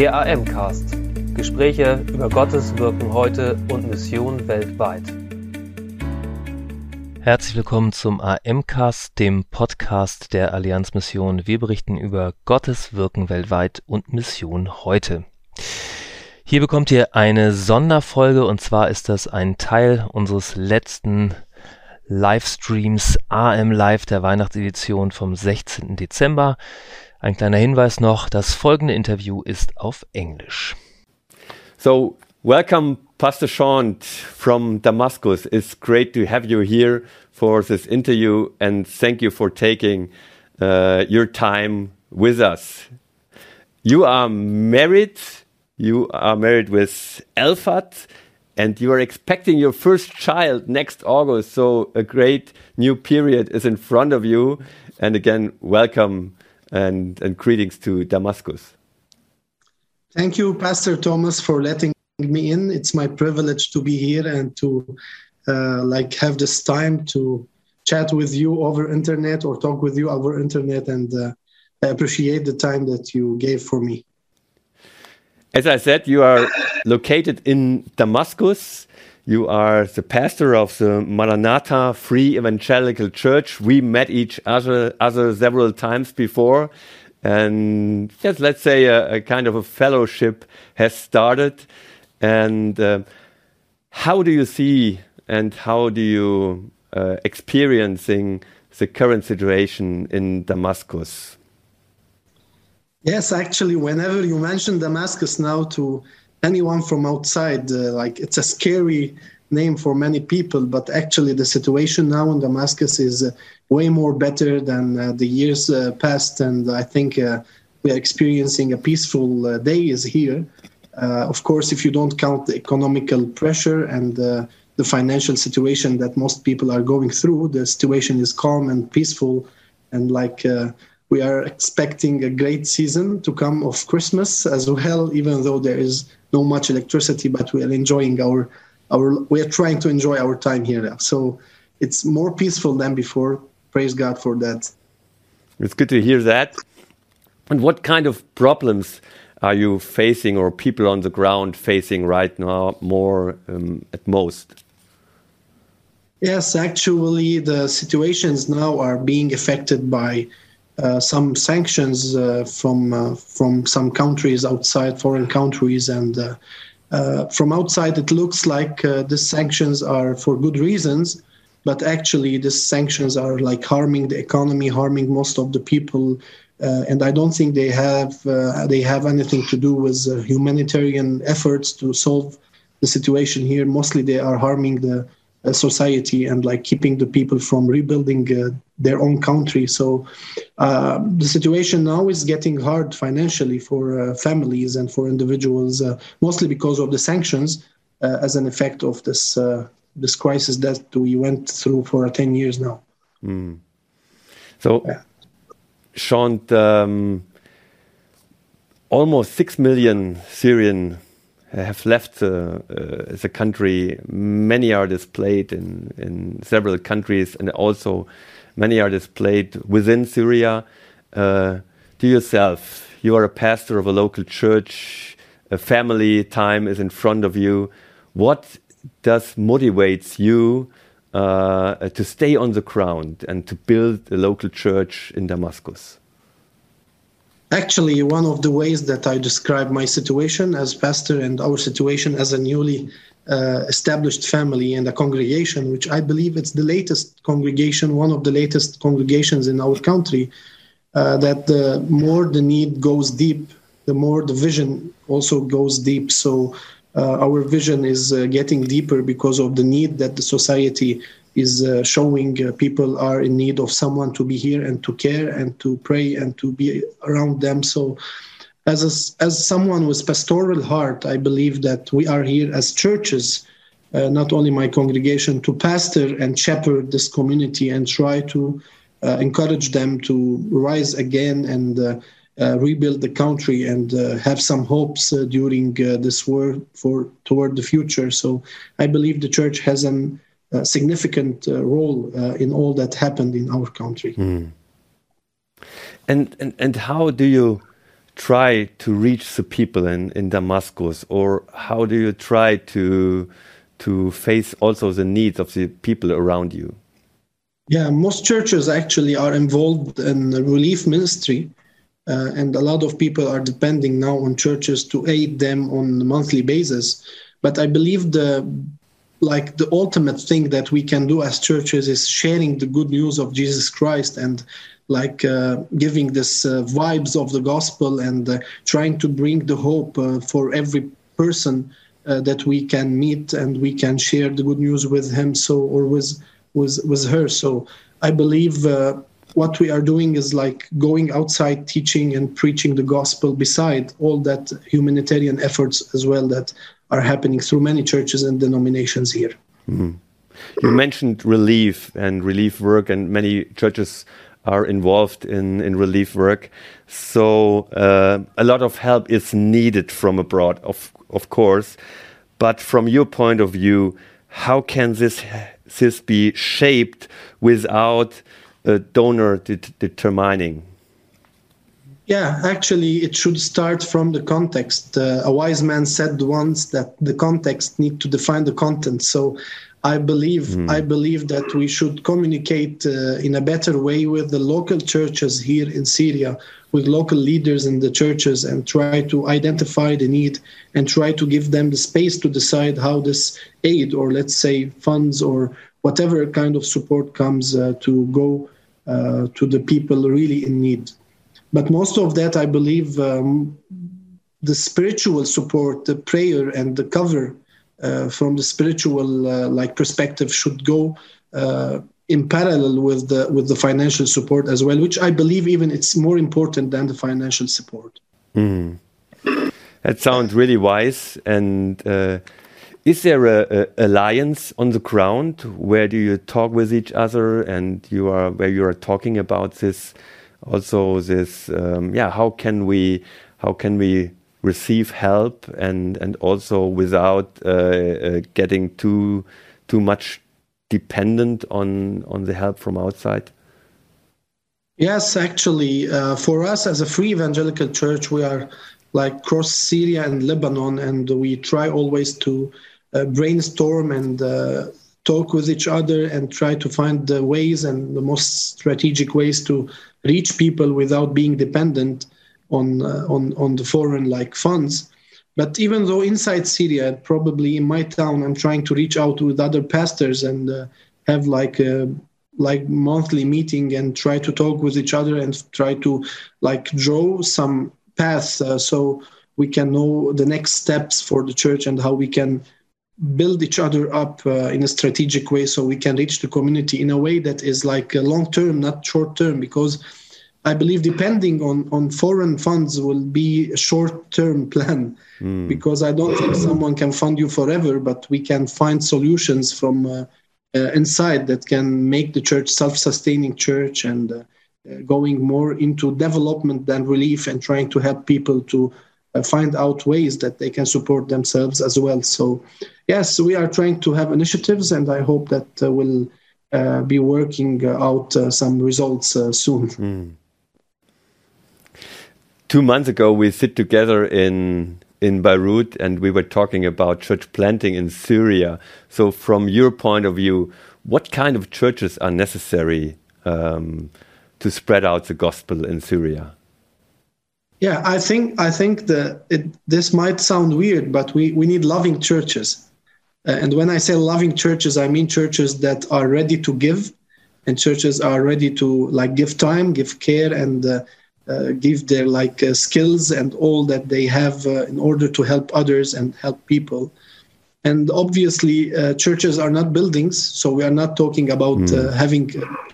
Der AM-Cast. Gespräche über Gottes Wirken heute und Mission weltweit. Herzlich willkommen zum AM-Cast, dem Podcast der Allianzmission. Wir berichten über Gottes Wirken weltweit und Mission heute. Hier bekommt ihr eine Sonderfolge und zwar ist das ein Teil unseres letzten Livestreams AM Live der Weihnachtsedition vom 16. Dezember. Ein kleiner Hinweis noch, das folgende Interview ist auf Englisch. So, welcome Pastor Sean from Damascus. It's great to have you here for this interview and thank you for taking uh, your time with us. You are married, you are married with Elfat and you are expecting your first child next August. So a great new period is in front of you. And again, welcome and, and greetings to Damascus. Thank you, Pastor Thomas, for letting me in. It's my privilege to be here and to uh, like have this time to chat with you over internet or talk with you over internet. And uh, I appreciate the time that you gave for me. As I said, you are located in Damascus. You are the pastor of the Maranatha Free Evangelical Church. We met each other, other several times before. And yes, let's say a, a kind of a fellowship has started. And uh, how do you see and how do you uh, experiencing the current situation in Damascus? Yes, actually, whenever you mention Damascus now to anyone from outside, uh, like it's a scary name for many people, but actually the situation now in Damascus is uh, way more better than uh, the years uh, past, and I think uh, we are experiencing a peaceful uh, days here. of course, if you don't count the economical pressure and the financial situation that most people are going through, the situation is calm and peaceful, and like we are expecting a great season to come of Christmas as well, even though there is no much electricity, but we are enjoying our our we are trying to enjoy our time here. now. So it's more peaceful than before. Praise God for that. It's good to hear that. And what kind of problems are you facing, or people on the ground facing right now, more um, at most? Yes, actually, the situations now are being affected by some sanctions uh, from uh, from some countries outside foreign countries and from outside it looks like the sanctions are for good reasons but actually these sanctions are like harming the economy harming most of the people uh, and I don't think they have uh, they have anything to do with uh, humanitarian efforts to solve the situation here. Mostly, they are harming the society and like keeping the people from rebuilding uh, their own country. So uh, the situation now is getting hard financially for uh, families and for individuals, uh, mostly because of the sanctions uh, as an effect of this uh, this crisis that we went through for ten years now. Mm. So, yeah. Shaunt, um, almost six million Syrian have left the, uh, the country. Many are displaced in, in several countries, and also many are displaced within Syria. Uh, to yourself, you are a pastor of a local church. A family time is in front of you. What does motivates you uh, to stay on the ground and to build a local church in Damascus? Actually, one of the ways that I describe my situation as pastor and our situation as a newly uh, established family and a congregation, which I believe it's the latest congregation, one of the latest congregations in our country, uh, that the more the need goes deep, the more the vision also goes deep. So uh, our vision is uh, getting deeper because of the need that the society is uh, showing uh, people are in need of someone to be here and to care and to pray and to be around them. So, as a, as someone with pastoral heart, I believe that we are here as churches, uh, not only my congregation, to pastor and shepherd this community and try to uh, encourage them to rise again and. Uh, uh, rebuild the country and have some hopes during this war for toward the future. So I believe the church has an significant uh, role uh, in all that happened in our country. Mm. And, and and how do you try to reach the people in, in Damascus, or how do you try to to face also the needs of the people around you? Yeah, most churches actually are involved in relief ministry, uh, and a lot of people are depending now on churches to aid them on a monthly basis. But I believe the like the ultimate thing that we can do as churches is sharing the good news of Jesus Christ and like uh, giving this uh, vibes of the gospel and uh, trying to bring the hope uh, for every person uh, that we can meet and we can share the good news with him so or with with with her. So i believe uh, what we are doing is like going outside teaching and preaching the gospel beside all that humanitarian efforts as well that are happening through many churches and denominations here mm. you mentioned relief and relief work and many churches are involved in, in relief work. So uh, a lot of help is needed from abroad, of, of course. But from your point of view, how can this, this be shaped without a donor de determining? Yeah, actually, it should start from the context. Uh, a wise man said once that the context need to define the content. So I believe mm. I believe that we should communicate uh, in a better way with the local churches here in Syria, with local leaders in the churches, and try to identify the need and try to give them the space to decide how this aid, or let's say funds, or whatever kind of support comes uh, to go uh, to the people really in need. But most of that, I believe, um, the spiritual support, the prayer, and the cover uh, from the spiritual like perspective should go in parallel with the with the financial support as well, which I believe even it's more important than the financial support. Mm. That sounds really wise. And uh, is there a, a, alliance on the ground? Where do you talk with each other, and you are where you are talking about this? Also, this um, yeah. How can we how can we receive help and and also without uh, uh, getting too too much dependent on on the help from outside yes actually uh, for us as a free evangelical church we are like cross syria and lebanon and we try always to uh, brainstorm and uh, talk with each other and try to find the ways and the most strategic ways to reach people without being dependent on uh, on on the foreign like funds. But even though inside Syria, probably in my town, I'm trying to reach out with other pastors and uh, have like a like monthly meeting and try to talk with each other and try to like draw some paths uh, so we can know the next steps for the church and how we can build each other up uh, in a strategic way so we can reach the community in a way that is like long term not short term because I believe depending on, on foreign funds will be a short term plan mm. because I don't think someone can fund you forever, but we can find solutions from uh, uh, inside that can make the church self sustaining church and uh, uh, going more into development than relief and trying to help people to uh, find out ways that they can support themselves as well. So, yes, we are trying to have initiatives, and I hope that uh, will be working out some results soon. Mm two months ago we sit together in in Beirut and we were talking about church planting in Syria. So, from your point of view, what kind of churches are necessary um, to spread out the gospel in Syria? Yeah, I think I think that it, this might sound weird, but we, we need loving churches. Uh, and when I say loving churches, I mean churches that are ready to give, and churches are ready to like give time, give care, and uh, uh, give their like uh, skills and all that they have uh, in order to help others and help people and obviously uh, churches are not buildings so we are not talking about mm. having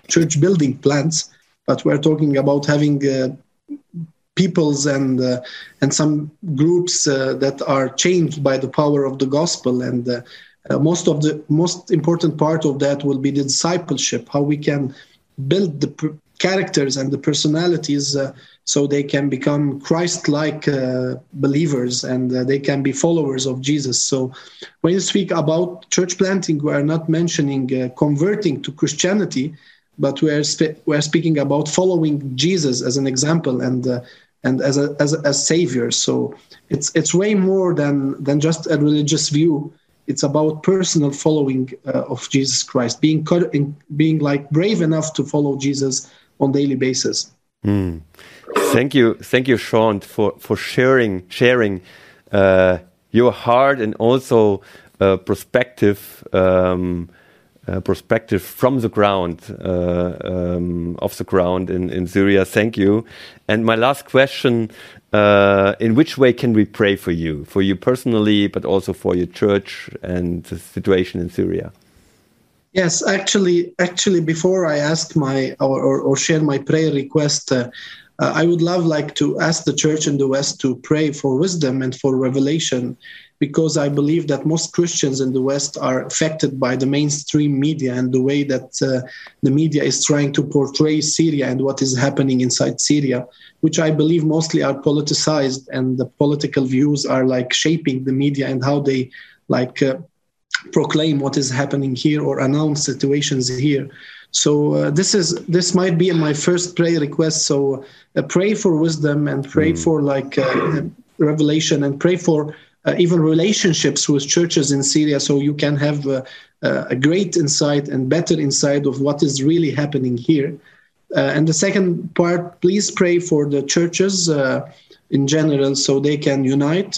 church building plans but we're talking about having peoples and and some groups that are changed by the power of the gospel and most of the most important part of that will be the discipleship how we can build the characters and the personalities uh, so they can become Christ-like uh, believers and uh, they can be followers of Jesus. So when you speak about church planting, we are not mentioning uh, converting to Christianity, but we are we are speaking about following Jesus as an example and uh, and as a as a as savior. So it's it's way more than than just a religious view. It's about personal following uh, of Jesus Christ, being being like brave enough to follow Jesus on daily basis. Mm. Thank you, thank you, Shaunt, for for sharing sharing uh, your heart and also uh, perspective. Um, uh, perspective from the ground, uh, um, off the ground in, in Syria. Thank you. And my last question uh, In which way can we pray for you, for you personally, but also for your church and the situation in Syria? Yes, actually, actually, before I ask my or, or, or share my prayer request, uh, uh, I would love like to ask the church in the West to pray for wisdom and for revelation, because I believe that most Christians in the West are affected by the mainstream media and the way that uh, the media is trying to portray Syria and what is happening inside Syria, which I believe mostly are politicized and the political views are like shaping the media and how they like uh, proclaim what is happening here or announce situations here. So uh, this is this might be my first prayer request. So uh, pray for wisdom and pray mm. for like uh, revelation and pray for Uh, even relationships with churches in Syria, so you can have uh, uh, a great insight and better insight of what is really happening here. Uh, and the second part, please pray for the churches uh, in general, so they can unite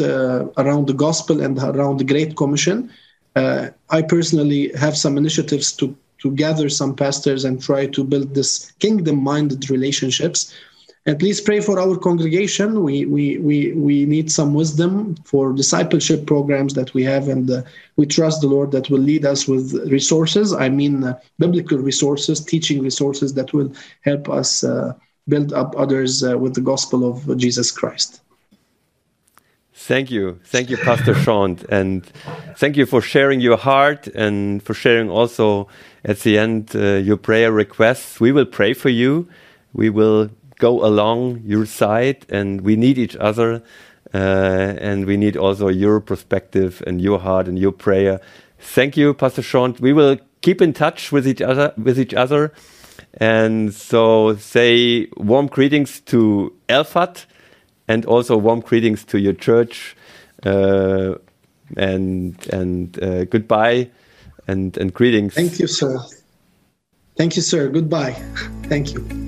around the gospel and around the Great Commission. I personally have some initiatives to to gather some pastors and try to build this kingdom minded relationships and least pray for our congregation we we we, we need some wisdom for discipleship programs that we have and uh, we trust the lord that will lead us with resources i mean uh, biblical resources teaching resources that will help us uh, build up others uh, with the gospel of jesus christ Thank you. Thank you, Pastor Shaunt. And thank you for sharing your heart and for sharing also at the end uh, your prayer requests. We will pray for you. We will go along your side, and we need each other. Uh, and we need also your perspective and your heart and your prayer. Thank you, Pastor Shaunt. We will keep in touch with each other. With each other, and so say warm greetings to Elfat, and also warm greetings to your church. Uh, and and uh, goodbye and, and greetings. Thank you, sir. Thank you, sir. Goodbye. Thank you.